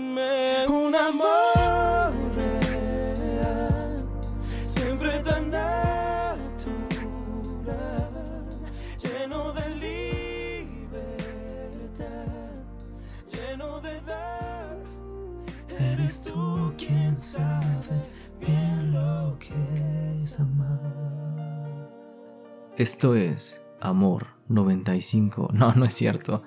dándome un amor real, siempre tan natural, lleno de libertad, lleno de dar. Eres tú quien sabe bien lo que es amar. Esto es Amor 95. No, no es cierto.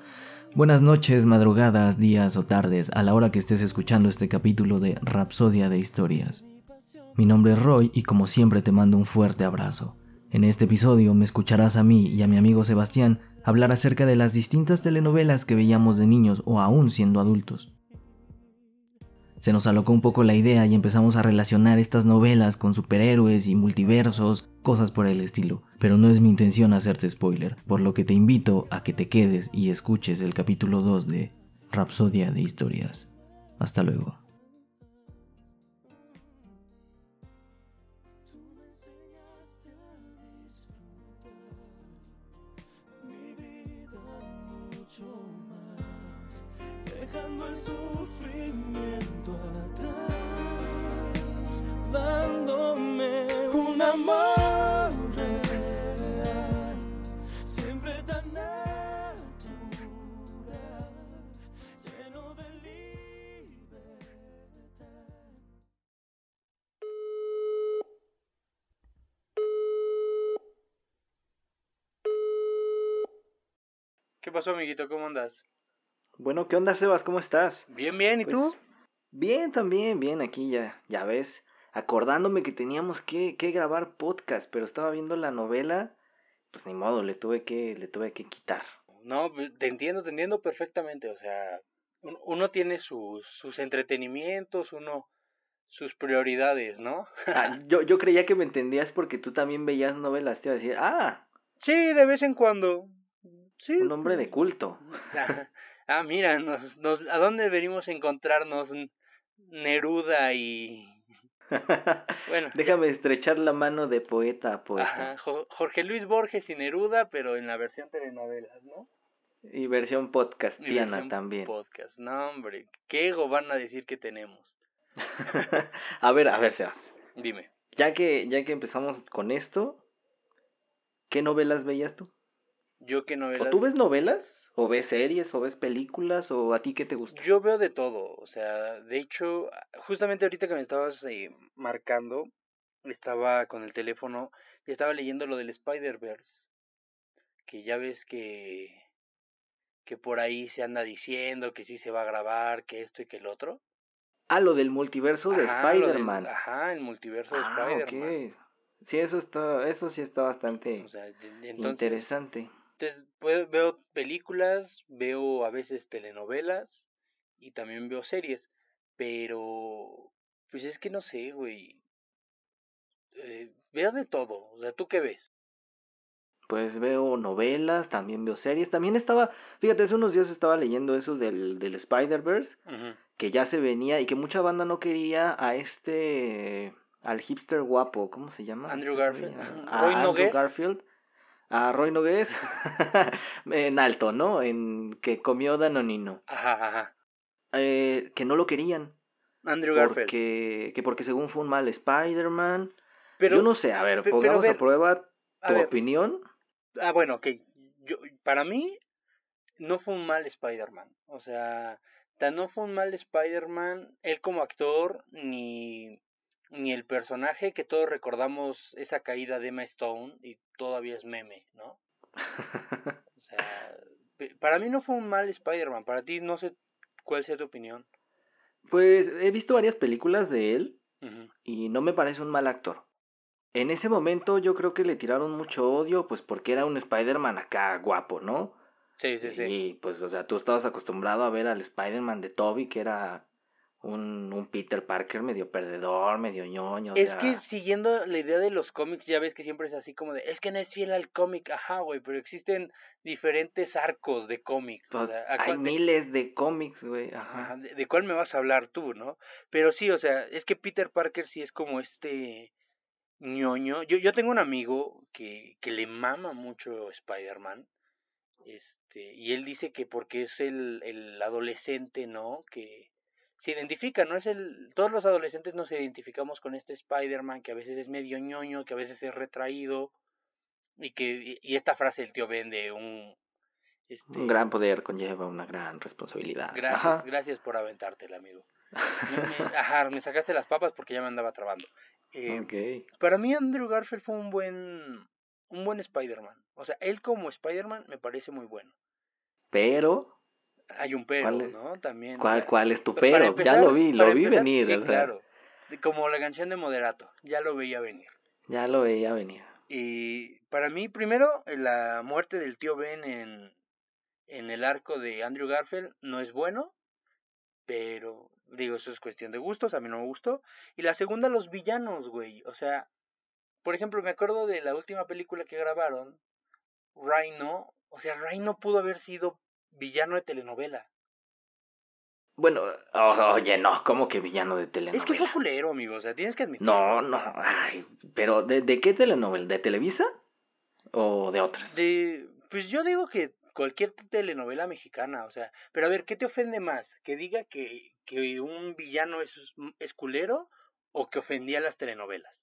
Buenas noches, madrugadas, días o tardes, a la hora que estés escuchando este capítulo de Rapsodia de Historias. Mi nombre es Roy y como siempre te mando un fuerte abrazo. En este episodio me escucharás a mí y a mi amigo Sebastián hablar acerca de las distintas telenovelas que veíamos de niños o aún siendo adultos. Se nos alocó un poco la idea y empezamos a relacionar estas novelas con superhéroes y multiversos, cosas por el estilo. Pero no es mi intención hacerte spoiler, por lo que te invito a que te quedes y escuches el capítulo 2 de Rapsodia de Historias. Hasta luego. Dejando el sufrimiento atrás, dándome un amor real, siempre tan natural, lleno de libertad. ¿Qué pasó, amiguito? ¿Cómo andas? Bueno, ¿qué onda Sebas? ¿Cómo estás? Bien, bien, ¿y Pues, tú? Bien, también, bien, aquí ya, ya ves. Acordándome que teníamos que, que grabar podcast, pero estaba viendo la novela, pues ni modo, le tuve que, le tuve que quitar. No, pues, te entiendo, te entiendo perfectamente. O sea, un- uno tiene sus, sus entretenimientos, uno sus prioridades, ¿no? Ah, yo, yo creía que me entendías porque tú también veías novelas, te iba a decir, ah, Sí, de vez en cuando. Sí. un hombre de culto. Ah, mira, nos, nos, ¿a dónde venimos a encontrarnos Neruda y... Bueno, Déjame estrechar la mano de poeta a poeta. ajá, Jo- Jorge Luis Borges y Neruda, pero en la versión telenovelas, ¿no? Y versión Y podcastiana versión también. Podcast. No, hombre, ¿qué ego van a decir que tenemos? a ver, a ver, Sebas. Dime. Ya que, ya que empezamos con esto, ¿qué novelas veías tú? Yo que ¿O novelas... tú ves novelas? ¿O ves series? ¿O ves películas? ¿O a ti qué te gusta? Yo veo de todo, o sea, de hecho, justamente ahorita que me estabas eh, marcando, estaba con el teléfono y estaba leyendo lo del Spider-Verse, que ya ves que que por ahí se anda diciendo que sí se va a grabar, que esto y que el otro. Ah, lo del multiverso de Spider-Man. Ajá, el multiverso de Ah, Spider-Man. Sí, eso está, eso sí está bastante O sea, de- de- entonces, interesante. Entonces pues, veo películas, veo a veces telenovelas y también veo series, pero pues es que no sé, güey. Eh, veo de todo, o sea, ¿tú qué ves? Pues veo novelas, también veo series. También estaba, fíjate, hace unos días estaba leyendo eso del, del Spider-Verse, que ya se venía y que mucha banda no quería a este, al hipster guapo, ¿cómo se llama? Andrew este Garfield. A, a Andrew. Garfield. A Roy Nogués. en alto, ¿no? En que comió Danonino. Ajá, ajá. Eh, que no lo querían. Andrew Garfield. Porque, que porque según fue un mal Spider-Man. Yo no sé, a ver, pongamos ver, a prueba tu opinión. Ah, bueno, ok. Yo, para mí, no fue un mal Spider-Man. O sea, tan no fue un mal Spider-Man, él como actor, ni, ni el personaje que todos recordamos esa caída de Emma Stone y todavía es meme, ¿no? O sea, para mí no fue un mal Spider-Man. Para ti, no sé cuál sea tu opinión. Pues he visto varias películas de él y no me parece un mal actor. En ese momento yo creo que le tiraron mucho odio, pues porque era un Spider-Man acá guapo, ¿no? Sí, sí, sí. Y pues, o sea, tú estabas acostumbrado a ver al Spider-Man de Toby, que era un, un Peter Parker medio perdedor, medio ñoño. o Es sea, que siguiendo la idea de los cómics, ya ves que siempre es así como de, es que no es fiel al cómic, ajá, güey, pero existen diferentes arcos de cómic. o pues, sea, ¿a hay miles de cómics, güey. ajá, Ajá. de, de cuál me vas a hablar tú, no? Pero sí, o sea, es que Peter Parker sí es como este ñoño. Yo, yo tengo un amigo que, que le mama mucho Spider-Man, este, y él dice que porque es el, el adolescente, ¿no? Que se identifica, no es el todos los adolescentes nos identificamos con este Spider-Man que a veces es medio ñoño, que a veces es retraído y que y esta frase el tío Ben de un este, Un gran poder conlleva una gran responsabilidad. gracias, Ajá. gracias por aventártela, amigo. Me- me- ajá, me sacaste las papas porque ya me andaba trabando. Eh. Para mí Andrew Garfield fue un buen un buen Spider-Man. O sea, él como Spider-Man me parece muy bueno. Pero, Hay un pero, ¿Cuál es- ¿no? También. ¿cuál, cuál es tu pero? empezar- ya lo vi, lo vi empezar, venir. Sí, o sea, claro. Como la canción de Moderato, ya lo veía venir. Ya lo veía venir. Y para mí, primero, la muerte del tío Ben en, en el arco de Andrew Garfield no es bueno, pero digo, eso es cuestión de gustos, a mí no me gustó. Y la segunda, los villanos, güey. O sea, por ejemplo, me acuerdo de la última película que grabaron, Rhino. O sea, Rhino pudo haber sido villano de telenovela. Bueno, o- oye, no, ¿cómo que villano de telenovela? Es que fue culero, amigo, o sea, tienes que admitirlo. No, no, ay, pero ¿de, de qué telenovela? ¿De Televisa? ¿O de otras? De, pues yo digo que cualquier telenovela mexicana, o sea, pero a ver, ¿qué te ofende más? ¿Que diga que, que un villano es, es culero o que ofendía las telenovelas?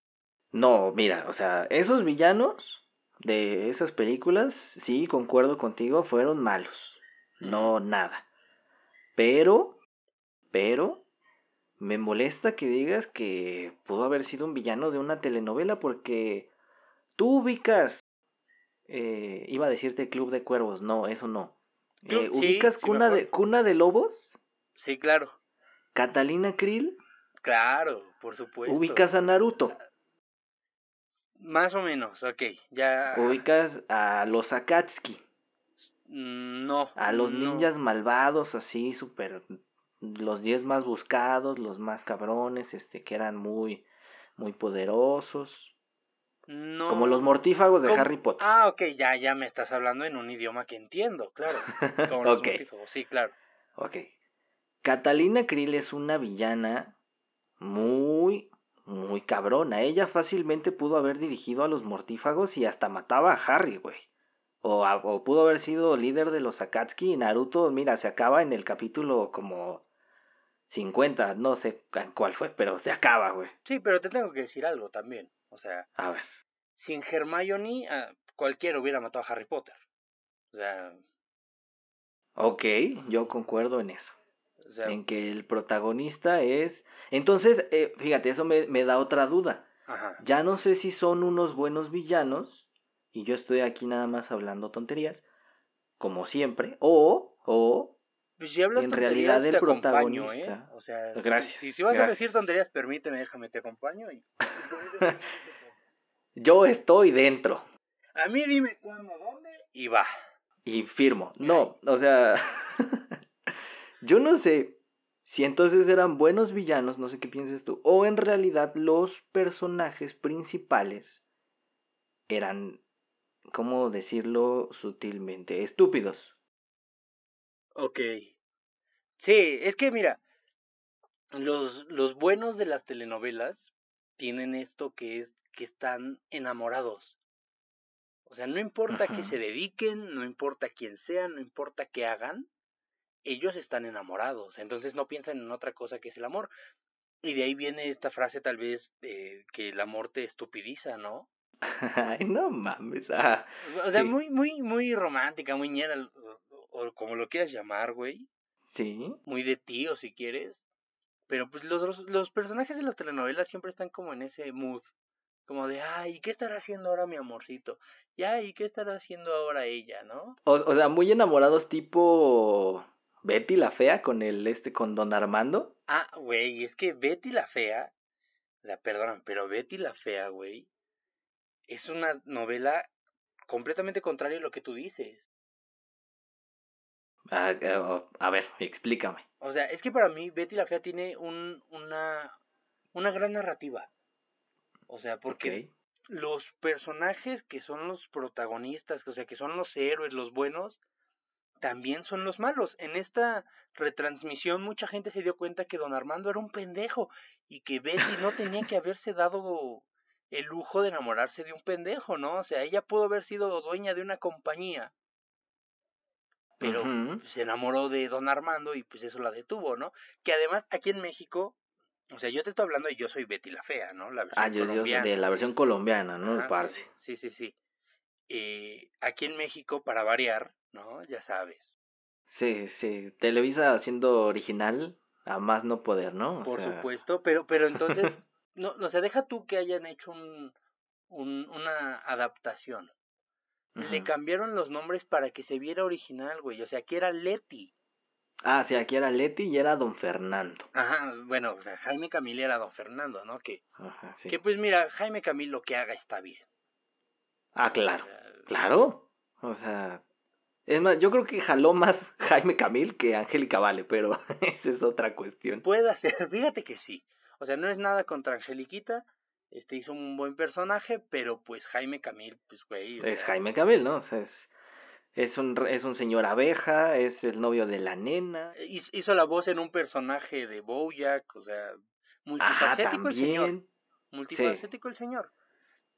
No, mira, o sea, esos villanos de esas películas, sí, concuerdo contigo, fueron malos. No, nada. Pero, pero, me molesta que digas que pudo haber sido un villano de una telenovela porque tú ubicas, eh, iba a decirte Club de Cuervos, no, eso no. Eh, sí, ¿Ubicas sí Cuna, de. Cuna de Lobos? Sí, claro, Catalina Krill, claro, por supuesto. ubicas a Naruto, Más o menos, ok, ya... ubicas a los Akatsuki. Mm, No. A los no. ninjas malvados, así, súper. Los 10 más buscados, los más cabrones, este, que eran muy, muy poderosos. No. Como los mortífagos de ¿Cómo? Harry Potter. Ah, ok, ya, ya me estás hablando en un idioma que entiendo, claro. Como los mortífagos, sí, claro. Ok. Catalina Krill es una villana muy, muy cabrona. Ella fácilmente pudo haber dirigido a los mortífagos y hasta mataba a Harry, güey. O, pudo haber sido líder de los Akatsuki y Naruto, mira, se acaba en el capítulo como 50, no sé cu- cuál fue, pero se acaba, güey. Sí, pero te tengo que decir algo también. O sea, A ver. sin Hermione, ah, cualquiera hubiera matado a Harry Potter. O sea, Ok, yo concuerdo en eso. o sea En que el protagonista es... Entonces, eh, fíjate, eso me, me da otra duda. ajá. Ya no sé si son unos buenos villanos, y yo estoy aquí nada más hablando tonterías, como siempre, o, o, Pues si hablas en realidad el acompaño, protagonista- ¿eh? O sea, Gracias, Si, si vas a decir tonterías, permíteme, déjame, te acompaño. Y... yo estoy dentro a mí dime cuándo, dónde y va. y firmo. No, o sea, yo no sé si entonces eran buenos villanos, no sé qué pienses tú, o en realidad los personajes principales eran, ¿cómo decirlo sutilmente? Estúpidos. Ok. Sí, es que mira, los, los buenos de las telenovelas tienen esto que es que están enamorados. O sea, no importa que se dediquen, no importa quién sean, no importa qué hagan, ellos están enamorados. Entonces no piensan en otra cosa que es el amor. Y de ahí viene esta frase tal vez eh, que el amor te estupidiza, ¿no? Ay, no mames. ah. O sea, Sí. muy, muy, muy romántica, muy ñera, o, o como lo quieras llamar, güey. Sí. muy de tío si quieres. Pero pues los, los, los personajes de las telenovelas siempre están como en ese mood. Como de, ay, ¿qué estará haciendo ahora mi amorcito? Y ay, ¿qué estará haciendo ahora ella, no? O, o sea, muy enamorados tipo Betty la fea con el este con Don Armando. Ah, güey, es que Betty la Fea, la perdonan, pero Betty la Fea, güey, es una novela completamente contraria a lo que tú dices. Ah, eh, oh, a ver, explícame. O sea, es que para mí Betty la Fea tiene un, una, una gran narrativa. O sea, porque los personajes que son los protagonistas, o sea, que son los héroes, los buenos, también son los malos. En esta retransmisión mucha gente se dio cuenta que don Armando era un pendejo y que Betty no tenía que haberse dado el lujo de enamorarse de un pendejo, ¿no? O sea, ella pudo haber sido dueña de una compañía pero Ujú. se enamoró de Don Armando y pues eso la detuvo, ¿no? Que además aquí en México, o sea, yo te estoy hablando y yo soy Betty la Fea, ¿no? La versión Ah, yo, colombiana. de la versión colombiana, ¿no? Ajá, sí, Parce. Sí, sí, sí. Eh, aquí en México, para variar, ¿no? Ya sabes. Sí, sí. Televisa haciendo original a más no poder, ¿no? O Por sea, supuesto, pero, pero entonces, no, o sea, deja tú que hayan hecho un, un, una adaptación. Le cambiaron los nombres para que se viera original, güey. O sea, aquí era Leti. Ah, sí, aquí era Leti y era Don Fernando. Ajá, bueno, o sea, Jaime Camil era Don Fernando, ¿no? Que, Ajá, sí. que pues mira, Jaime Camil lo que haga está bien. Ah, claro. O sea, Claro. O sea, es más, yo creo que jaló más Jaime Camil que Angélica Vale, pero esa es otra cuestión. Puede ser, fíjate que sí. O sea, no es nada contra Angeliquita. Este hizo un buen personaje, pero pues Jaime Camil, pues güey. Es Jaime Camil, ¿no? O sea, es, es, un, es un señor abeja, es el novio de la nena. hizo, hizo la voz en un personaje de Bojack, o sea, Ajá, multifacético el señor. Multifacético el señor.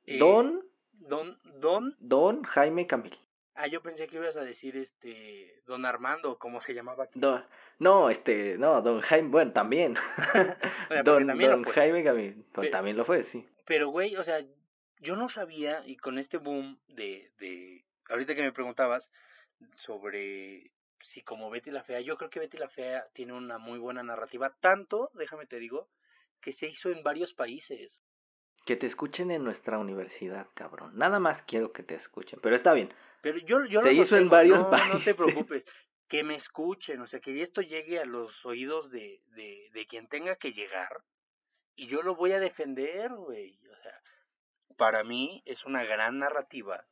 Eh, Don, Don, Don, Don Jaime Camil. Ah, yo pensé que ibas a decir este, Don Armando, como se llamaba aquí. Don, no, este, no, Don Jaime, bueno, también. O sea, porque don también don. Jaime Camil, Pe- también lo fue, sí. Pero, güey, o sea, yo no sabía, y con este boom de, de, ahorita que me preguntabas sobre si como Betty la Fea, yo creo que Betty la Fea tiene una muy buena narrativa, tanto, déjame te digo, que se hizo en varios países. Que te escuchen en nuestra universidad, cabrón. Nada más quiero que te escuchen, pero está bien. Pero yo, yo Se hizo en varios no, No te países. preocupes, que me escuchen, o sea, que esto llegue a los oídos de, de, de quien tenga que llegar, y yo lo voy a defender, güey, o sea, para mí es una gran narrativa,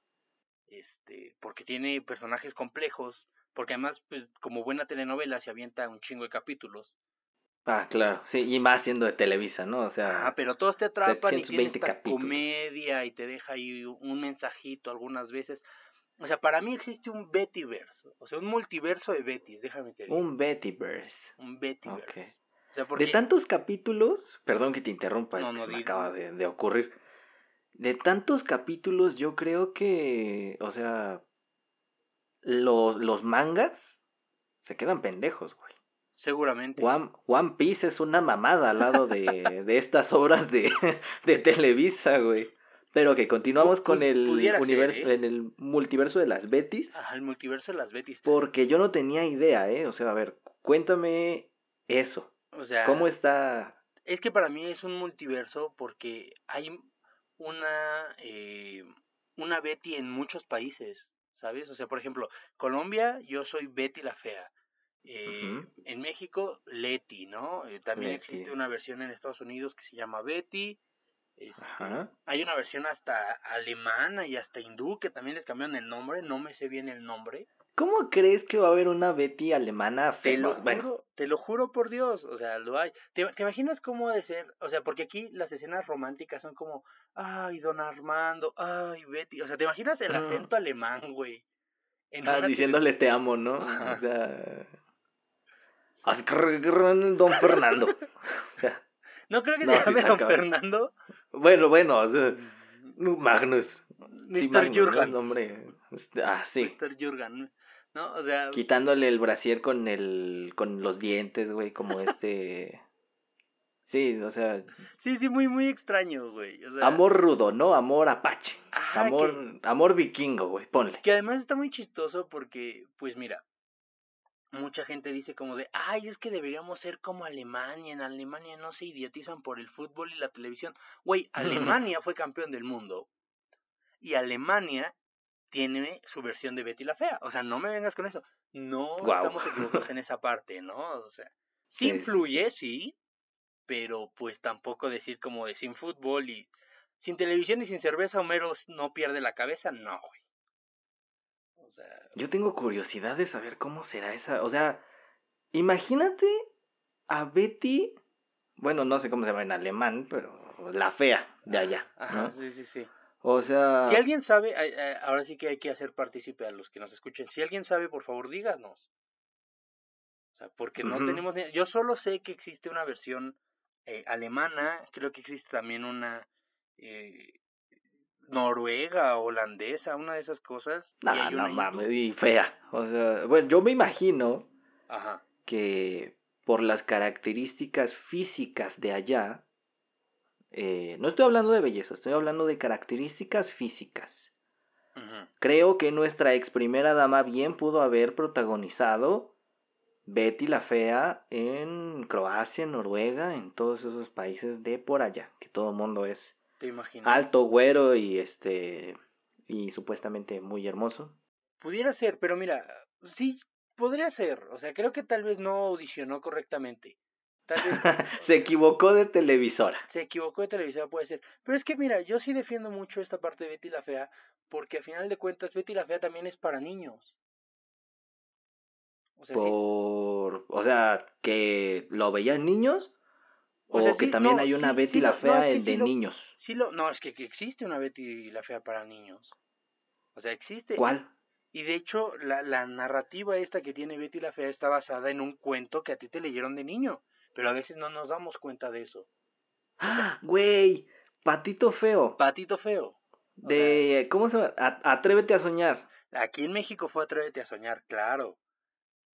este, porque tiene personajes complejos, porque además, pues, como buena telenovela se avienta un chingo de capítulos, Ah, claro, sí, y más siendo de Televisa, ¿no? O sea, Ajá, pero todos te atrapan y tiene 720 esta capítulos. comedia y te deja ahí un mensajito algunas veces. O sea, para mí existe un Bettyverse, o sea, un multiverso de Bettys, déjame te digo. un Bettyverse. Un Bettyverse. Ok. O sea, porque De tantos capítulos, perdón que te interrumpa, es No, que no, se me acaba de, de ocurrir. De tantos capítulos, yo creo que, o sea, los, los mangas se quedan pendejos, güey. seguramente. One, One Piece es una mamada al lado de, de estas obras de, de Televisa, güey. Pero que continuamos con el ser, universo, ¿eh? en el multiverso de las Betis. Ajá, el multiverso de las Bettys. Porque yo no tenía idea, ¿eh? O sea, a ver, cuéntame eso. O sea, ¿Cómo está? es que para mí es un multiverso porque hay una eh, una Betty en muchos países, ¿sabes? O sea, por ejemplo, Colombia, yo soy Betty la fea. Eh. En México, Leti, ¿no? Eh, también Leti. existe una versión en Estados Unidos que se llama Betty. Este, Ajá. Hay una versión hasta alemana y hasta hindú que también les cambiaron el nombre, no me sé bien el nombre. ¿Cómo crees que va a haber una Betty alemana te lo, juro, te lo juro por Dios, o sea, lo hay. ¿Te, ¿Te, imaginas cómo ha de ser? O sea, porque aquí las escenas románticas son como, ay, don Armando, ay, Betty. O sea, ¿te imaginas el ah. acento mm. alemán, güey? Ah, diciéndole te amo, ¿no? O sea... Don Fernando. o sea... No creo que No, se sí llame está don cabrón. Fernando. Bueno, bueno, o sea, Magnus. Sí, Mr. El Jurgen. nombre. Este, Ah, sí. Mr. Jurgen. ¿No? O sea, Quitándole el brasier con el con los dientes, güey, como este Sí, o sea, sí, sí, muy, muy extraño, güey. O sea, amor rudo, ¿no? Amor apache. ajá, Amor que- amor vikingo, güey, ponle. Que además está muy chistoso porque, pues mira, mucha gente dice como de, ay, es que deberíamos ser como Alemania, en Alemania no se idiotizan por el fútbol y la televisión. Güey, Alemania fue campeón del mundo y Alemania tiene su versión de Betty la Fea. O sea, no me vengas con eso. No estamos equivocados en esa parte, ¿no? O sea, sí, Sí, sí, influye, sí, pero pues tampoco decir como de sin fútbol y sin televisión y sin cerveza Homero no pierde la cabeza, no, güey. Sea, Yo tengo curiosidad de saber cómo será esa, o sea, imagínate a Betty, bueno, no sé cómo se llama en alemán, pero la fea de allá, Ajá, ¿no? sí, sí, sí. O sea, Si alguien sabe, ahora sí que hay que hacer partícipe a los que nos escuchen. Si alguien sabe, por favor, díganos. O sea, porque no tenemos ni... Yo solo sé que existe una versión eh, alemana, creo que existe también una eh, noruega, holandesa, una de esas cosas. No, no mames, y fea. O sea, bueno, yo me imagino Ajá. que por las características físicas de allá, eh, no estoy hablando de belleza, estoy hablando de características físicas. Creo que nuestra ex primera dama bien pudo haber protagonizado Betty la Fea en Croacia, en Noruega, en todos esos países de por allá, que todo el mundo es ¿Te imaginas? alto, güero y este y supuestamente muy hermoso. Pudiera ser, pero mira, sí, podría ser. O sea, creo que tal vez no audicionó correctamente. Tal vez Se equivocó de televisora. se equivocó de televisora, puede ser. Pero es que mira, yo sí defiendo mucho esta parte de Betty la Fea, porque al final de cuentas Betty la Fea también es para niños. O sea, sí- Por, o sea, que lo veían niños o, O sea, que sí, también no, hay una sí, Betty sí la no, Fea es que de lo- niños. sí lo, no, es que, que existe una Betty la Fea para niños. O sea, existe. ¿Cuál? Y de hecho, la, la narrativa esta que tiene Betty la Fea está basada en un cuento que a ti te leyeron de niño. Pero a veces no nos damos cuenta de eso. ¡Ah! Güey, Patito Feo. Patito Feo. De, ¿cómo se llama? A- Atrévete a soñar. Aquí en México fue Atrévete a Soñar, claro.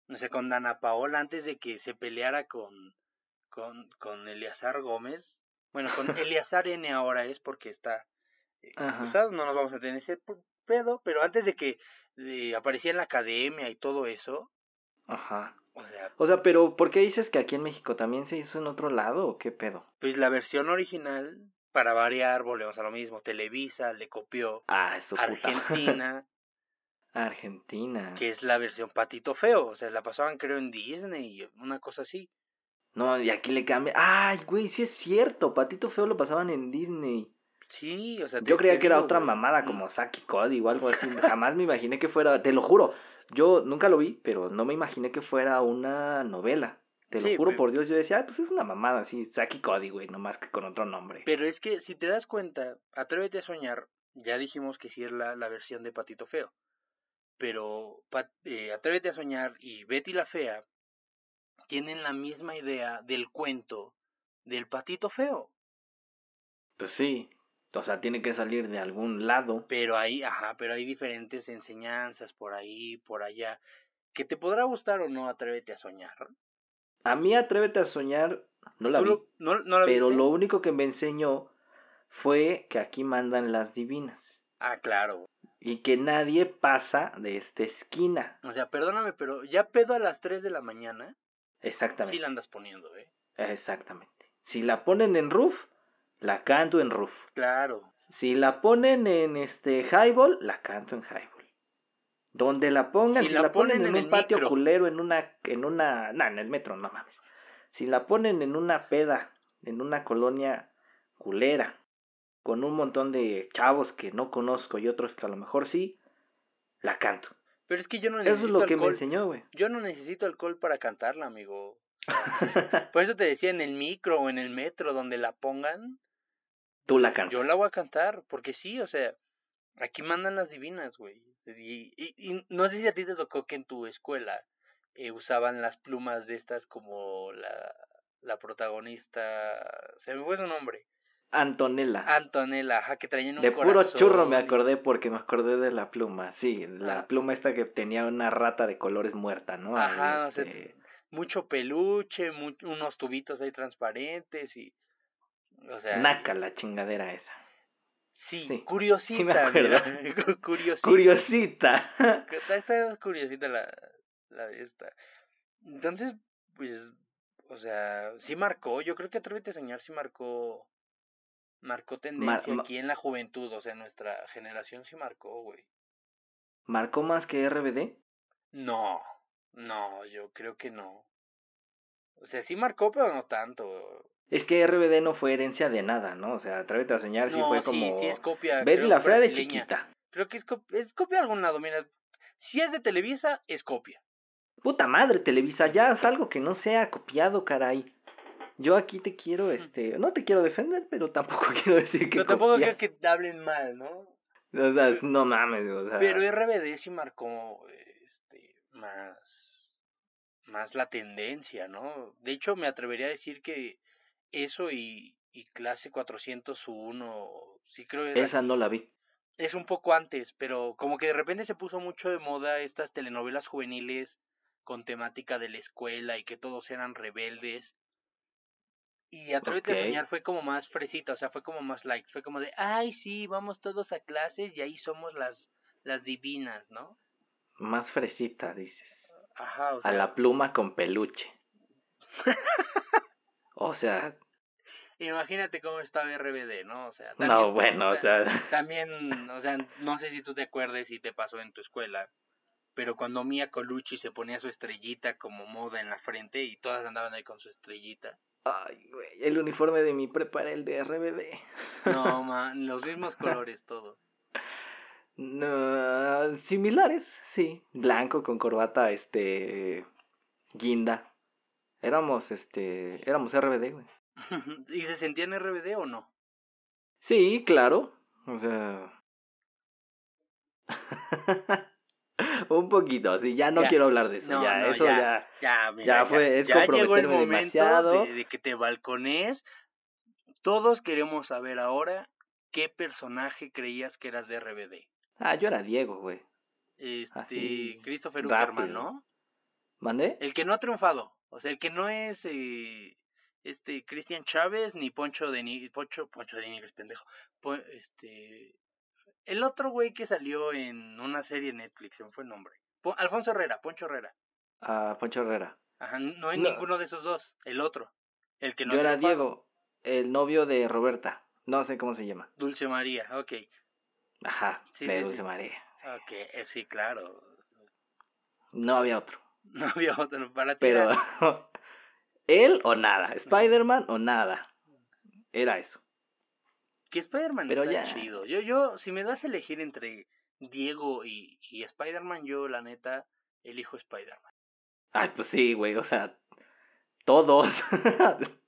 No sé, con Dana Paola antes de que se peleara con, con, con Eleazar Gómez. Bueno, con Eleazar N ahora es porque está eh, acusado, no nos vamos a tener ese pedo, pero antes de que eh, aparecía en la academia y todo eso, Ajá. o sea, O sea, pero ¿por qué dices que aquí en México también se hizo en otro lado o qué pedo? pues la versión original, para variar, volvemos a lo mismo, Televisa le copió Ah. Argentina, Argentina. que es la versión Patito Feo, o sea, la pasaban creo en Disney, una cosa así. No, y aquí le cambia. Ay, güey, sí es cierto. Patito Feo lo pasaban en Disney. Sí, o sea, Yo creía que era otra güey. mamada como Saki Cody o algo así. Jamás me imaginé que fuera, te lo juro. Yo nunca lo vi, pero no me imaginé que fuera una novela. Te lo juro pero- por Dios, yo decía, ah, pues es una mamada así, Saki Cody, güey, nomás que con otro nombre. Pero es que si te das cuenta, Atrévete a soñar, ya dijimos que sí es la, la versión de Patito Feo. Pero eh, Atrévete a soñar y Betty la Fea tienen la misma idea del cuento del Patito Feo. Pues sí, o sea, tiene que salir de algún lado. Pero hay, ajá, pero hay diferentes enseñanzas por ahí, por allá. Que te podrá gustar o no Atrévete a soñar. A mí Atrévete a soñar, no la ¿Tú vi, lo- no, no la pero viste? lo único que me enseñó fue que aquí mandan las divinas. Ah, claro. Y que nadie pasa de esta esquina. O sea, perdóname, pero ya pedo a las 3 de la mañana, Exactamente. sí la andas poniendo, ¿eh? Exactamente. Si la ponen en roof, la canto en roof. Claro. Si la ponen en este highball, la canto en highball. Donde la pongan, Si si, la la, ponen, ponen en en un patio micro. culero, en una, en una, no, en el metro, no mames. Si la ponen en una peda, en una colonia culera, con un montón de chavos que no conozco y otros que a lo mejor sí, la canto. Pero es que yo no Eso necesito es lo que me alcohol. enseñó, güey. Yo no necesito alcohol para cantarla, amigo. Por eso te decía en el micro o en el metro donde la pongan, Tú la cantas. yo la voy a cantar, porque sí, o sea, aquí mandan las divinas, güey. Y, y- y no sé si a ti te tocó que en tu escuela eh, usaban las plumas de estas como la, la protagonista, se me fue su nombre, Antonella. Antonella, ajá, que traían un De puro churro me acordé porque me acordé de la pluma. Sí, la Ah. pluma esta que tenía una rata de colores muerta, ¿no? Ajá, o sea, este, mucho peluche, unos tubitos ahí transparentes y... O sea, Naca la chingadera esa. Sí, Sí, curiosita, sí me acuerdo. mira, cu- curiosita. Curiosita. Está, está curiosita la, la de esta. Entonces, pues, o sea, sí marcó, yo creo que Atrévete a Soñar sí marcó, marcó tendencia ma- aquí en la juventud, o sea, nuestra generación sí marcó, güey. ¿Marcó más que RBD? No, no, yo creo que no. O sea, sí marcó, pero no tanto. Es que RBD no fue herencia de nada, ¿no? O sea, Atrévete a soñar sí no, fue como... sí, sí es copia. Betty la fea de chiquita. Creo que es, cop- es copia de algún lado, mira. Si es de Televisa, es copia. Puta madre, Televisa, ya haz algo que no sea copiado, caray. Yo aquí te quiero, este... No te quiero defender, pero tampoco quiero decir que Pero tampoco copias. que hablen mal, ¿no? O sea, no mames, o sea... Pero RBD sí marcó este, más, más la tendencia, ¿no? De hecho, me atrevería a decir que eso y, y clase 401, sí creo que Esa no la vi. es un poco antes, pero como que de repente se puso mucho de moda estas telenovelas juveniles con temática de la escuela y que todos eran rebeldes. Y Atrévete Ok. a soñar fue como más fresita, o sea, fue como más light, fue como de, ay, sí, vamos todos a clases y ahí somos las, las divinas, ¿no? Más fresita, dices. Ajá, o A sea, la pluma con peluche. o sea, imagínate cómo estaba RBD, ¿no? O sea, no, también- bueno, o sea, También, o sea, no sé si tú te acuerdes si te pasó en tu escuela, pero cuando Mia Colucci se ponía su estrellita como moda en la frente y todas andaban ahí con su estrellita. Ay, güey, el uniforme de mi prepa era el de RBD. No, man, los mismos colores todo. No, similares, sí. Blanco con corbata, este, guinda. Éramos, este, éramos RBD, güey. ¿Y se sentían RBD o no? Sí, claro. O sea. Un poquito, sí, ya no Ya. quiero hablar de eso. No, ya, no, eso ya. ya. Mira, Ya fue, es ya llegó el momento demasiado. de, de que te balcones. Todos queremos saber ahora qué personaje creías que eras de RBD. Ah, yo era Diego, güey. Este, Así, Christopher. Uckerman, ¿no? ¿Mandé? El que no ha triunfado. O sea, el que no es eh, este Cristian Chávez ni Poncho de Ni Poncho, Poncho de Nigres, pendejo. Po- este el otro güey que salió en una serie Netflix, se me fue el nombre. Po- Alfonso Herrera, Poncho Herrera. Ah, Poncho Herrera. Ajá, no es No. ninguno de esos dos, el otro. El que no yo era. Diego, el novio de Roberta. No sé cómo se llama. Dulce María, ok. Ajá, Sí, de sí, Dulce sí. María. Ok, eh, sí, claro. No había otro. No había otro para ti. Pero, él o nada. Spider-Man o nada. Era eso. Que Spider-Man está ya. chido. Yo, yo, si me das a elegir entre Diego y, y Spider-Man, yo, la neta, elijo Spider-Man. Ay, pues sí, güey, o sea, todos.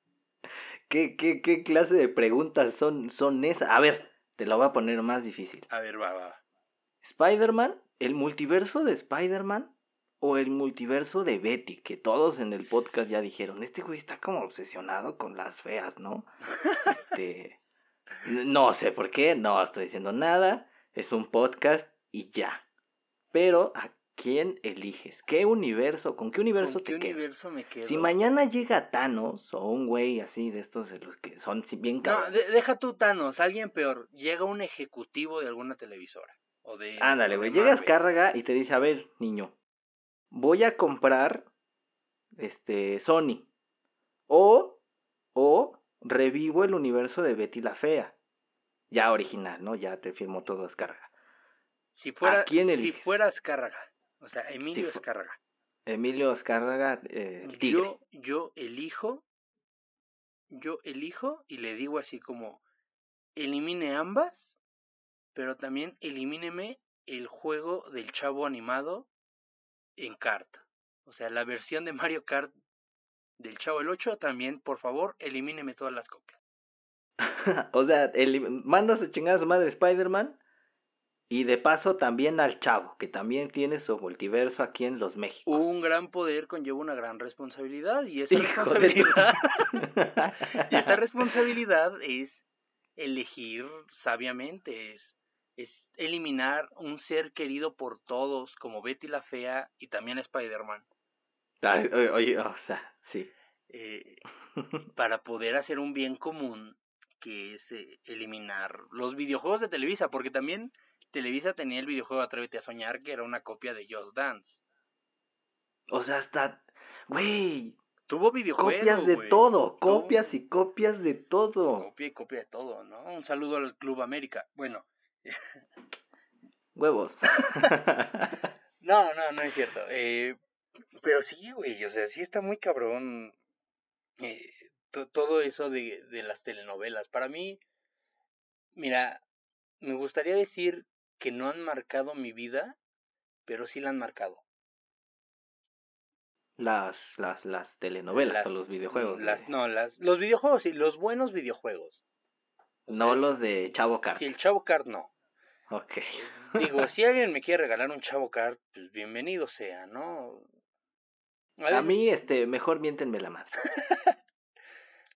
¿Qué, qué, ¿Qué clase de preguntas son, son esas? A ver, te lo voy a poner más difícil. A ver, va. va. ¿Spider-Man? ¿El multiverso de Spider-Man? ¿O el multiverso de Betty? Que todos en el podcast ya dijeron, este güey está como obsesionado con las feas, ¿no? Este... No sé por qué, no estoy diciendo nada. Es un podcast y ya. Pero, ¿a quién eliges? ¿Qué universo? ¿Con qué universo ¿Con qué te quedas? universo me quedo? Si mañana llega Thanos o un güey así de estos de los que son bien No, cabrones. de- deja tú Thanos, alguien peor. Llega un ejecutivo de alguna televisora. O de, Ándale, güey. Llegas. Cárraga y te dice, a ver, niño, voy a comprar este Sony. O revivo el universo de Betty la Fea. Ya original, ¿no? Ya te firmó todo Azcárraga. Si fuera, quién si fuera Azcárraga. O sea, Emilio fu- Azcárraga. Emilio Azcárraga, eh, el tigre. Yo, yo elijo, yo elijo y le digo así como, elimine ambas, pero también elimíneme el juego del chavo animado en kart. O sea, la versión de Mario Kart del chavo el 8 también, por favor, elimíneme todas las copias. o sea, el- mandas a chingar a su madre Spider-Man. Y de paso también al chavo, que también tiene su multiverso aquí en los Méxicos. Un gran poder conlleva una gran responsabilidad y esa Hijo responsabilidad, y esa responsabilidad es elegir sabiamente, es, es eliminar un ser querido por todos como Betty la Fea y también Spider-Man oye, o sea, sí. eh, para poder hacer un bien común que es eh, eliminar los videojuegos de Televisa, porque también Televisa tenía el videojuego Atrévete a Soñar que era una copia de Just Dance. O sea, hasta, güey, Tuvo videojuegos. copias de Todo. copias y copias de todo. Copia y copia de todo, ¿no? Un saludo al Club América. Bueno, Huevos. no, no, no es cierto. Eh, pero sí, güey, o sea, sí está muy cabrón eh, to- todo eso de, de las telenovelas. Para mí, mira, me gustaría decir que no han marcado mi vida, pero sí la han marcado. las, las, las telenovelas Las- o los videojuegos. Las, no, las, los videojuegos, sí, los buenos videojuegos. O No sea, los de Chavo Cart. Si el Chavo Card no. Ok. Digo, si alguien me quiere regalar un Chavo Card, pues bienvenido sea, ¿no? A mí, este, mejor miéntenme la madre.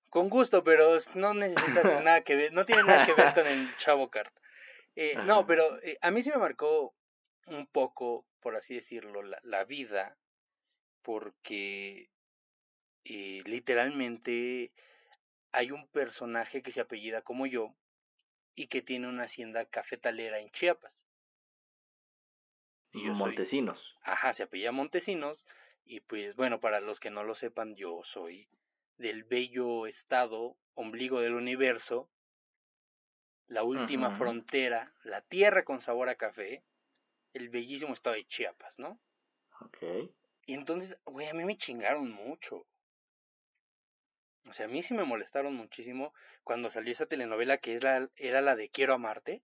Con gusto, pero no necesitas nada que ver, no tiene nada que ver con el Chavo Card. Eh, no, pero eh, a mí sí me marcó un poco, por así decirlo, la, la vida, porque eh, literalmente hay un personaje que se apellida como yo y que tiene una hacienda cafetalera en Chiapas. Y yo soy- Montesinos. Ajá, se apellida Montesinos. Y pues bueno, para los que no lo sepan, yo soy del bello estado, ombligo del universo, la última frontera, la tierra con sabor a café, el bellísimo estado de Chiapas, ¿no? Ok. Y entonces, güey, a mí me chingaron mucho. O sea, a mí sí me molestaron muchísimo cuando salió esa telenovela que es la, era la de Quiero Amarte.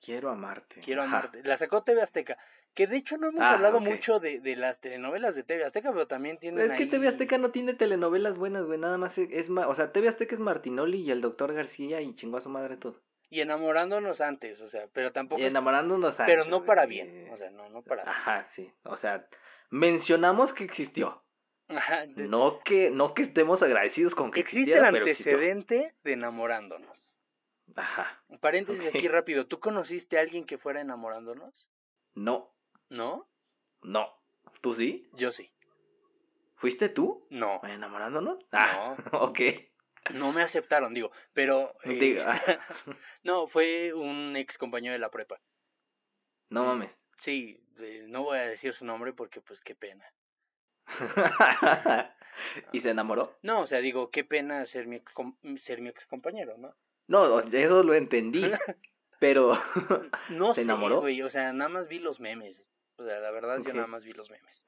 Quiero amarte. Quiero Ajá. amarte. La sacó TV Azteca. Que de hecho no hemos Ah, hablado mucho de, de las telenovelas de TV Azteca, pero también tienen Es que TV Azteca no tiene telenovelas buenas, güey. Nada más es, es ma- O sea, TV Azteca es Martinoli y el doctor García y chingó a su madre todo. Y enamorándonos antes, o sea, pero tampoco... Y es- enamorándonos pero antes, no para bien, o sea, no, no para bien. Ajá, sí. O sea, mencionamos que existió. Ajá, de- No que, no que estemos agradecidos con que existe el pero antecedente de enamorándonos. Ajá. Paréntesis aquí rápido, ¿tú conociste a alguien que fuera enamorándonos? No, ¿No? no. ¿Tú sí? Yo sí. ¿Fuiste tú? No, ¿Enamorándonos? Ah, ok. no me aceptaron, digo, pero... eh, Digo, no, fue un ex compañero de la prepa. No mames. Sí, no voy a decir su nombre porque pues qué pena. ¿Y se enamoró? No, o sea, digo, qué pena ser mi ex, ser mi ex compañero, ¿no? No, eso lo entendí. Pero. No ¿Se sé, enamoró? güey, o sea, nada más vi los memes. O sea, la verdad yo nada más vi los memes.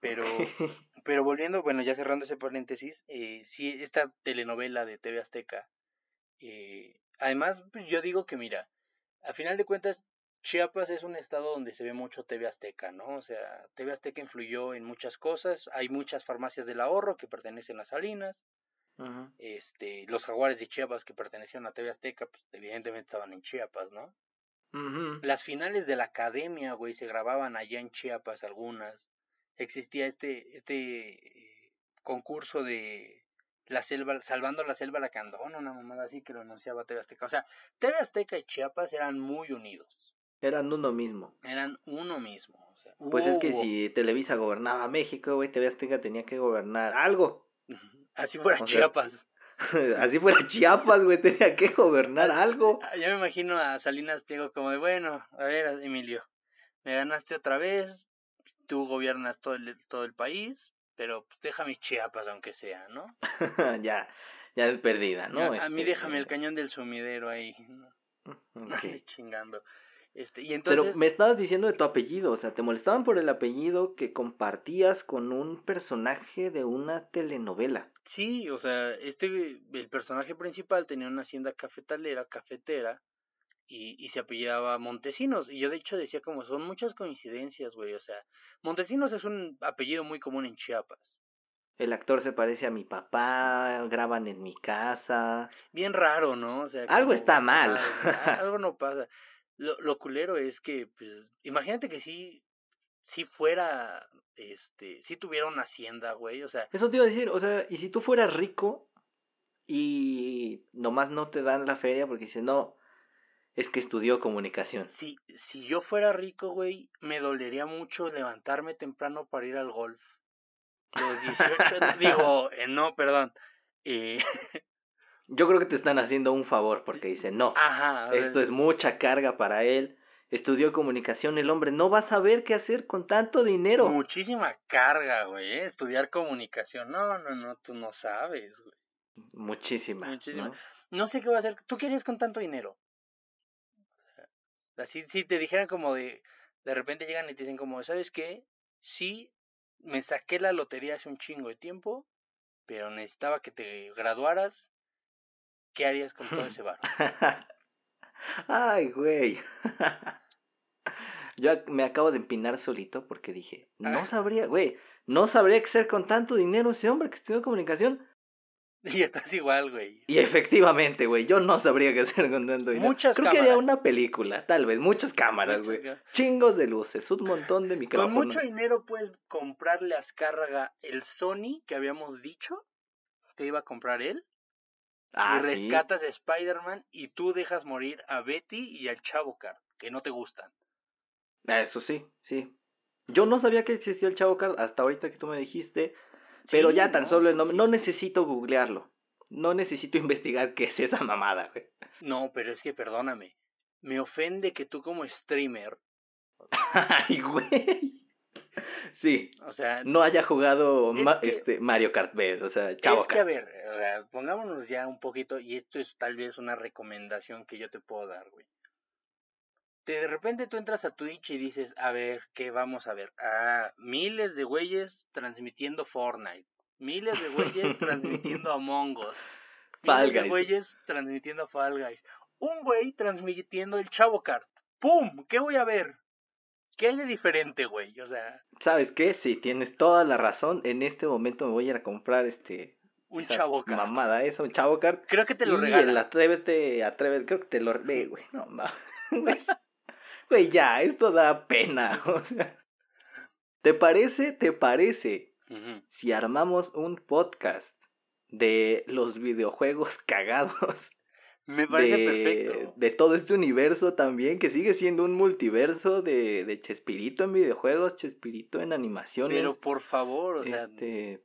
Pero, pero volviendo, bueno, ya cerrando ese paréntesis, eh, sí, esta telenovela de TV Azteca, eh, además, pues yo digo que mira, a final de cuentas, Chiapas es un estado donde se ve mucho TV Azteca, ¿no? O sea, TV Azteca influyó en muchas cosas, hay muchas farmacias del ahorro que pertenecen a Salinas, este, los jaguares de Chiapas que pertenecían a TV Azteca, pues evidentemente estaban en Chiapas, ¿no? Las finales de la academia, güey, se grababan allá en Chiapas algunas. Existía este, este concurso de la selva, salvando la selva Lacandón, una mamada así que lo anunciaba TV Azteca. O sea, TV Azteca y Chiapas eran muy unidos. Eran uno mismo. Eran uno mismo. O sea, Pues es que si Televisa gobernaba México, güey, TV Azteca tenía que gobernar algo. Así fuera o sea, Chiapas. Así fuera Chiapas, güey, tenía que gobernar algo. Ah, Ya me imagino a Salinas Pliego como de, bueno, a ver, Emilio, me ganaste otra vez, tú gobiernas todo el, todo el país, pero pues, déjame Chiapas aunque sea, ¿no? ya, ya es perdida, ¿no? a, a mí Este, déjame el cañón del sumidero ahí, ¿no? ok. chingando. Este, y entonces, Pero me estabas diciendo de tu apellido, o sea, te molestaban por el apellido que compartías con un personaje de una telenovela. sí, o sea, este, el personaje principal tenía una hacienda cafetalera, cafetera, y, y se apellidaba Montesinos. Y yo de hecho decía como son muchas coincidencias, güey. O sea, Montesinos es un apellido muy común en Chiapas. El actor se parece a mi papá, graban en mi casa. Bien raro, ¿no? O sea, Algo como- está mal. algo no pasa. Lo, lo culero es que, pues, imagínate que sí, si fuera, este, si tuviera una hacienda, güey. O sea, Eso te iba a decir, o sea, y si tú fueras rico y nomás no te dan la feria porque dices, no, es que estudió comunicación. si, si yo fuera rico, güey, me dolería mucho levantarme temprano para ir al golf. Los 18, digo, eh, no, perdón. Eh, Yo creo que te están haciendo un favor porque dicen, no, ajá. esto es mucha carga para él. Estudió comunicación, el hombre no va a saber qué hacer con tanto dinero. Muchísima carga, güey, eh, estudiar comunicación. No, no, no, tú no sabes, güey. Muchísima. Muchísima. ¿no? no sé qué va a hacer. ¿Tú qué harías con tanto dinero? Así, si te dijeran como de, de repente llegan y te dicen como, ¿sabes qué? Sí, me saqué la lotería hace un chingo de tiempo, pero necesitaba que te graduaras. ¿Qué harías con todo ese bar? Ay, güey. Yo me acabo de empinar solito porque dije, no Ah. sabría, güey, no sabría qué hacer con tanto dinero ese hombre que estudió comunicación. Y estás igual, güey. Y efectivamente, güey, yo no sabría qué hacer con tanto dinero. Muchas Creo que haría una película, tal vez, muchas cámaras, güey. Chingos de luces, un montón de Con micrófonos. mucho dinero puedes comprarle a Azcárraga el Sony que habíamos dicho que iba a comprar él. Ah, y sí. rescatas a Spider-Man y tú dejas morir a Betty y al Chavo Card, que no te gustan. Ah, Eso sí, sí. Yo no sabía que existía el Chavo Card hasta ahorita que tú me dijiste. Pero Sí, ya tan no, solo el nombre. No necesito googlearlo. No necesito investigar qué es esa mamada, güey. No, pero es que perdóname. Me ofende que tú como streamer, Ay, güey. Sí. o sea, No haya jugado Es ma- que- este, Mario Kart B, o sea, Chavo es que a ver, o sea, pongámonos ya un poquito, y esto es tal vez una recomendación que yo te puedo dar, güey. De repente tú entras a Twitch y dices, a ver, ¿qué vamos a ver? Ah, miles de güeyes transmitiendo Fortnite. Miles de güeyes transmitiendo Among Us. Fall Miles de güeyes transmitiendo Fall Guys. Un güey transmitiendo el Chavo Kart. ¡Pum! ¿Qué voy a ver? ¿Qué hay de diferente, güey? O sea, ¿Sabes qué? Sí, tienes toda la razón. En este momento me voy a ir a comprar este. un Chavo Kart. Mamada, eso, un Chavo Kart. Creo que te lo y regalan. el Atrévete, Atrévete, creo que te lo. Ve, güey, no mames. Güey, Güey, ya, esto da pena. O sea. ¿Te parece? ¿Te parece? Si armamos un podcast de los videojuegos cagados Me parece de, perfecto. de todo este universo también, que sigue siendo un multiverso de, de Chespirito en videojuegos, Chespirito en animaciones. Pero por favor, o sea, este, de-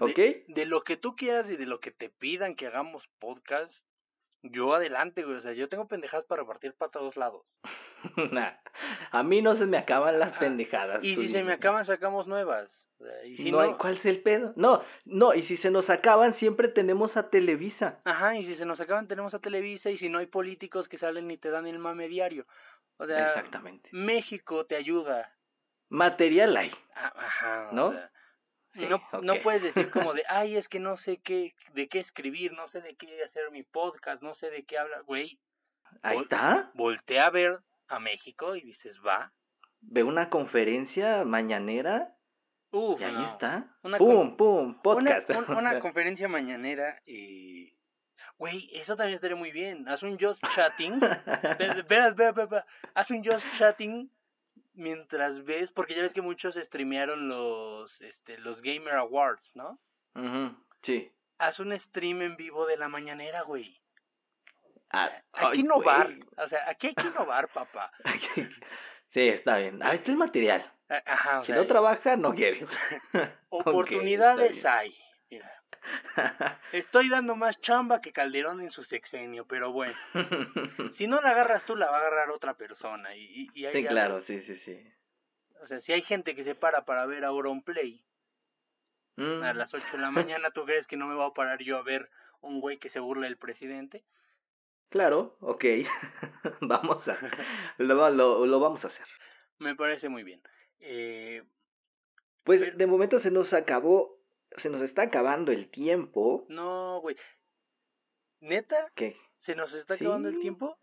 ¿ok? de, lo que tú quieras y de lo que te pidan que hagamos podcast, yo adelante, güey. O sea, yo tengo pendejadas para repartir para todos lados. Nah, a mí no se me acaban las pendejadas. Y si se me acaban, sacamos nuevas. Y si no, no, hay- ¿cuál es el pedo? No, no, y si se nos acaban, siempre tenemos a Televisa. Ajá, y si se nos acaban, tenemos a Televisa. Y si no hay políticos que salen y te dan el mame diario. O sea, Exactamente. México te ayuda. Material hay. Ah, Ajá, o ¿No? sea, Sí, no, puedes decir como de, ay, es que no sé qué, de qué escribir, no sé de qué hacer mi podcast, no sé de qué hablar, güey. Ahí Vol- está. Voltea a ver a México y dices, va. Ve una conferencia mañanera Uf, y ahí no. está. Una pum, pum, Una, podcast. un- una conferencia mañanera y... Güey, eso también estaría muy bien. Haz un just chatting. Espera, espera, espera. Haz un just chatting mientras ves, porque ya ves que muchos streamearon los, este, los Gamer Awards, ¿no? Ujú, Sí. Haz un stream en vivo de la mañanera, güey. Ah, Hay que ay, innovar. O sea, aquí hay que innovar, papá. Sí, está bien. Ahí está el material. A- Ajá, o Si sea, no trabaja, no quiere. oportunidades hay. Mira, estoy dando más chamba que Calderón en su sexenio, pero bueno. Si no la agarras tú, la va a agarrar otra persona. Y, y, y ahí sí, claro, sí, sí, sí. O sea, si hay gente que se para para ver Auronplay Mm, a las 8 de la mañana, ¿tú crees que no me voy a parar yo a ver un güey que se burla del presidente? Claro, ok. vamos a. Lo, lo, lo vamos a hacer. Me parece muy bien. Eh, Pues Pero- de momento se nos acabó. Se nos está acabando el tiempo. no, güey. ¿Neta? ¿Qué? ¿Se nos está acabando el tiempo?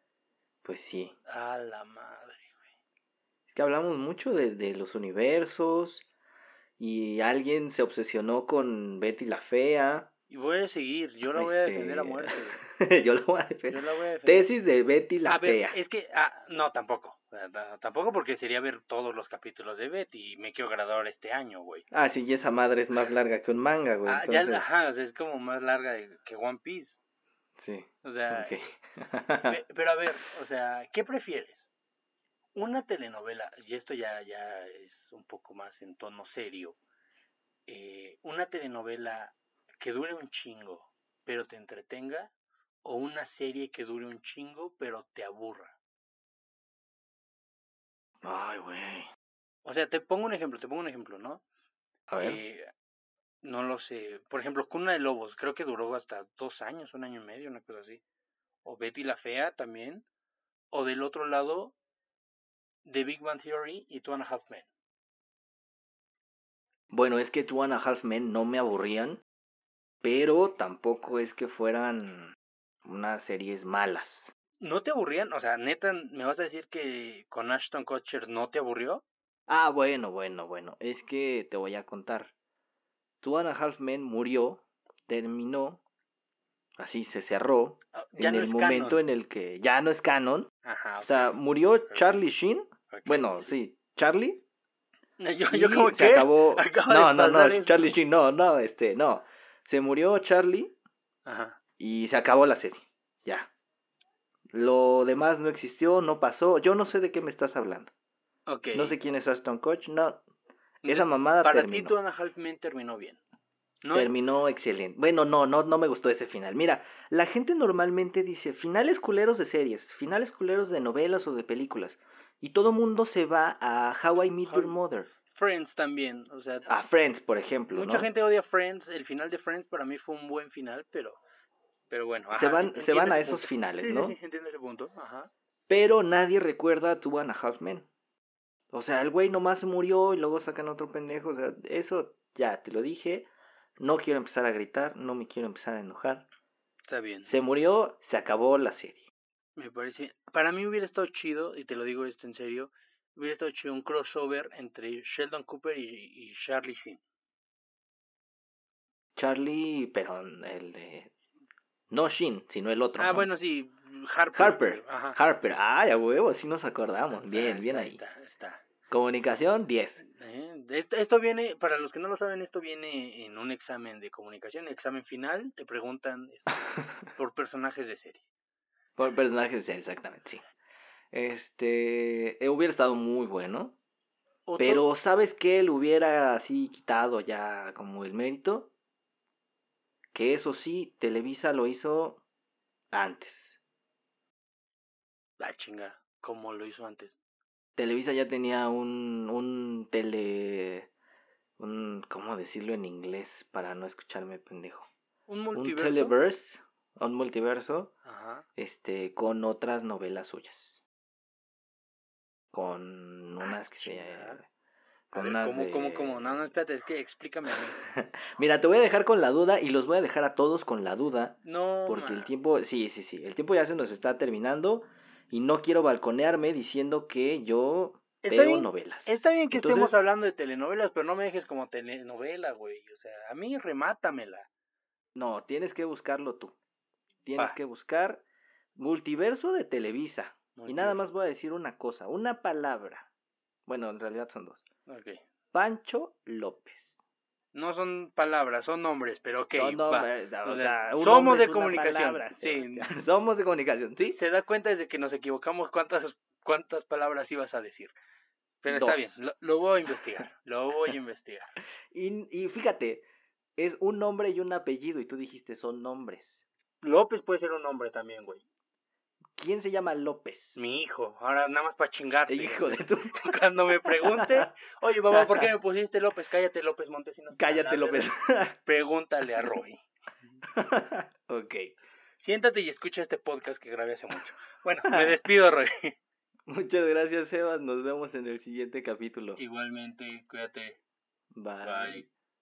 Pues sí. A la madre. Es que hablamos mucho de, de los universos. Y alguien se obsesionó con Betty la Fea. Y voy a seguir, yo la voy a defender a Este, muerte. Yo lo voy a Yo defender. la voy a defender. Tesis de Betty la a ver, Fea. es que, ah, no, tampoco. Ta- Tampoco porque sería ver todos los capítulos de Betty y me quiero graduar este año, güey. Ah, sí, y esa madre es más larga que un manga, güey. Ah, ya, entonces, ajá, o sea, es como más larga que One Piece. Sí. O sea, pero a ver, o sea, ¿qué prefieres? Una telenovela, y esto ya, ya es un poco más en tono serio, eh, una telenovela que dure un chingo, pero te entretenga, o una serie que dure un chingo, pero te aburra. Ay, güey. O sea, te pongo un ejemplo, te pongo un ejemplo, ¿no? A ver. Eh, no lo sé. Por ejemplo, Cuna de Lobos, creo que duró hasta dos años, un año y medio, una cosa así. O Betty la Fea también. O del otro lado, The Big Bang Theory y Two and a Half Men. Bueno, es que Two and a Half Men no me aburrían, pero tampoco es que fueran unas series malas. ¿No te aburrían? O sea, neta, ¿me vas a decir que con Ashton Kutcher no te aburrió? Ah, bueno, bueno, bueno. Es que te voy a contar. Two and a Half Men murió, terminó, así se cerró, Ah, Ya en no el es momento canon. en el que ya no es canon. Ajá, O sea, murió Charlie Sheen. Bueno, sí, Charlie. Yo, como se que... acabó. No, no, no, esto. Charlie Sheen, no, no, este, no. Se murió Charlie Ajá. Y se acabó la serie. Ya. Lo demás no existió, no pasó. Yo no sé de qué me estás hablando. No sé quién es Ashton Coach. No. Esa mamada Para terminó. ti, Two and a Half Men terminó bien. ¿no? Terminó excelente. Bueno, no, no, no me gustó ese final. Mira, la gente normalmente dice finales culeros de series, finales culeros de novelas o de películas. Y todo mundo se va a How I Met Your Mother. Friends también. O sea, A Friends, por ejemplo. mucha ¿no? gente odia Friends. El final de Friends para mí fue un buen final, pero. Pero bueno. Se van- se van a esos punto. finales, Sí, ¿no? Sí, entiendo ese punto. Ajá. Pero nadie recuerda a Two and a Half Men. O sea, el güey nomás se murió y luego sacan otro pendejo. O sea, eso ya te lo dije. No quiero empezar a gritar, no me quiero empezar a enojar. Está bien. Se murió, se acabó la serie. Me parece. Para mí hubiera estado chido, y te lo digo esto en serio. Hubiera estado chido un crossover entre Sheldon Cooper y, y Charlie Sheen. Charlie, pero el de. No Shin, sino el otro. Ah, ¿no? bueno, sí. Harper. Harper. Ajá. Harper. Ay, a huevo, sí nos acordamos. Bien, bien ahí. Está, está. Comunicación, 10. Eh, Esto, esto viene, para los que no lo saben, esto viene en un examen de comunicación, examen final, te preguntan este, por personajes de serie. Por personajes, sí, exactamente, sí. Este. eh, hubiera estado muy bueno. Pero, ¿sabes qué? Le hubiera así quitado ya como el mérito. Que eso sí, Televisa lo hizo antes. Ah, chinga, como lo hizo antes. Televisa ya tenía un, un tele... Un, ¿Cómo decirlo en inglés para no escucharme pendejo? Un Un multiverso. televerse, un multiverso, Ajá. este, con otras novelas suyas. Con unas que se... Con ver, ¿cómo, de... cómo, cómo? No, no, espérate, es que explícame. Mira, te voy a dejar con la duda y los voy a dejar a todos con la duda. No, Porque el tiempo, sí, sí, sí, el tiempo ya se nos está terminando y no quiero balconearme diciendo que yo Está veo bien, novelas. Está bien que estemos hablando de telenovelas, pero no me dejes como telenovela, güey. O sea, a mí remátamela. No, tienes que buscarlo tú. Tienes Va. que buscar multiverso de Televisa. Y nada más voy a decir una cosa, una palabra. Bueno, en realidad son dos. Ok. Pancho López. No son palabras, son nombres, pero ok. Son va. nombres, o O sea, un somos nombre de es una comunicación, palabra, sí. Sebastián. Somos de comunicación, ¿sí? Se da cuenta desde que nos equivocamos cuántas, cuántas palabras ibas a decir. Pero está bien, lo, lo voy a investigar. Lo voy a investigar. Y, y fíjate, es un nombre y un apellido y tú dijiste son nombres. López puede ser un nombre también, güey. ¿Quién se llama López? Mi hijo. Ahora nada más para chingarte. Hijo de tu... Cuando me pregunte, oye, papá, ¿por qué me pusiste López? Cállate, López Montesinos. Cállate, López. Pregúntale a Roy. ok. Siéntate y escucha este podcast que grabé hace mucho. Bueno, me despido, Roy. Muchas gracias, Sebas. Nos vemos en el siguiente capítulo. Igualmente, cuídate. Bye. Bye.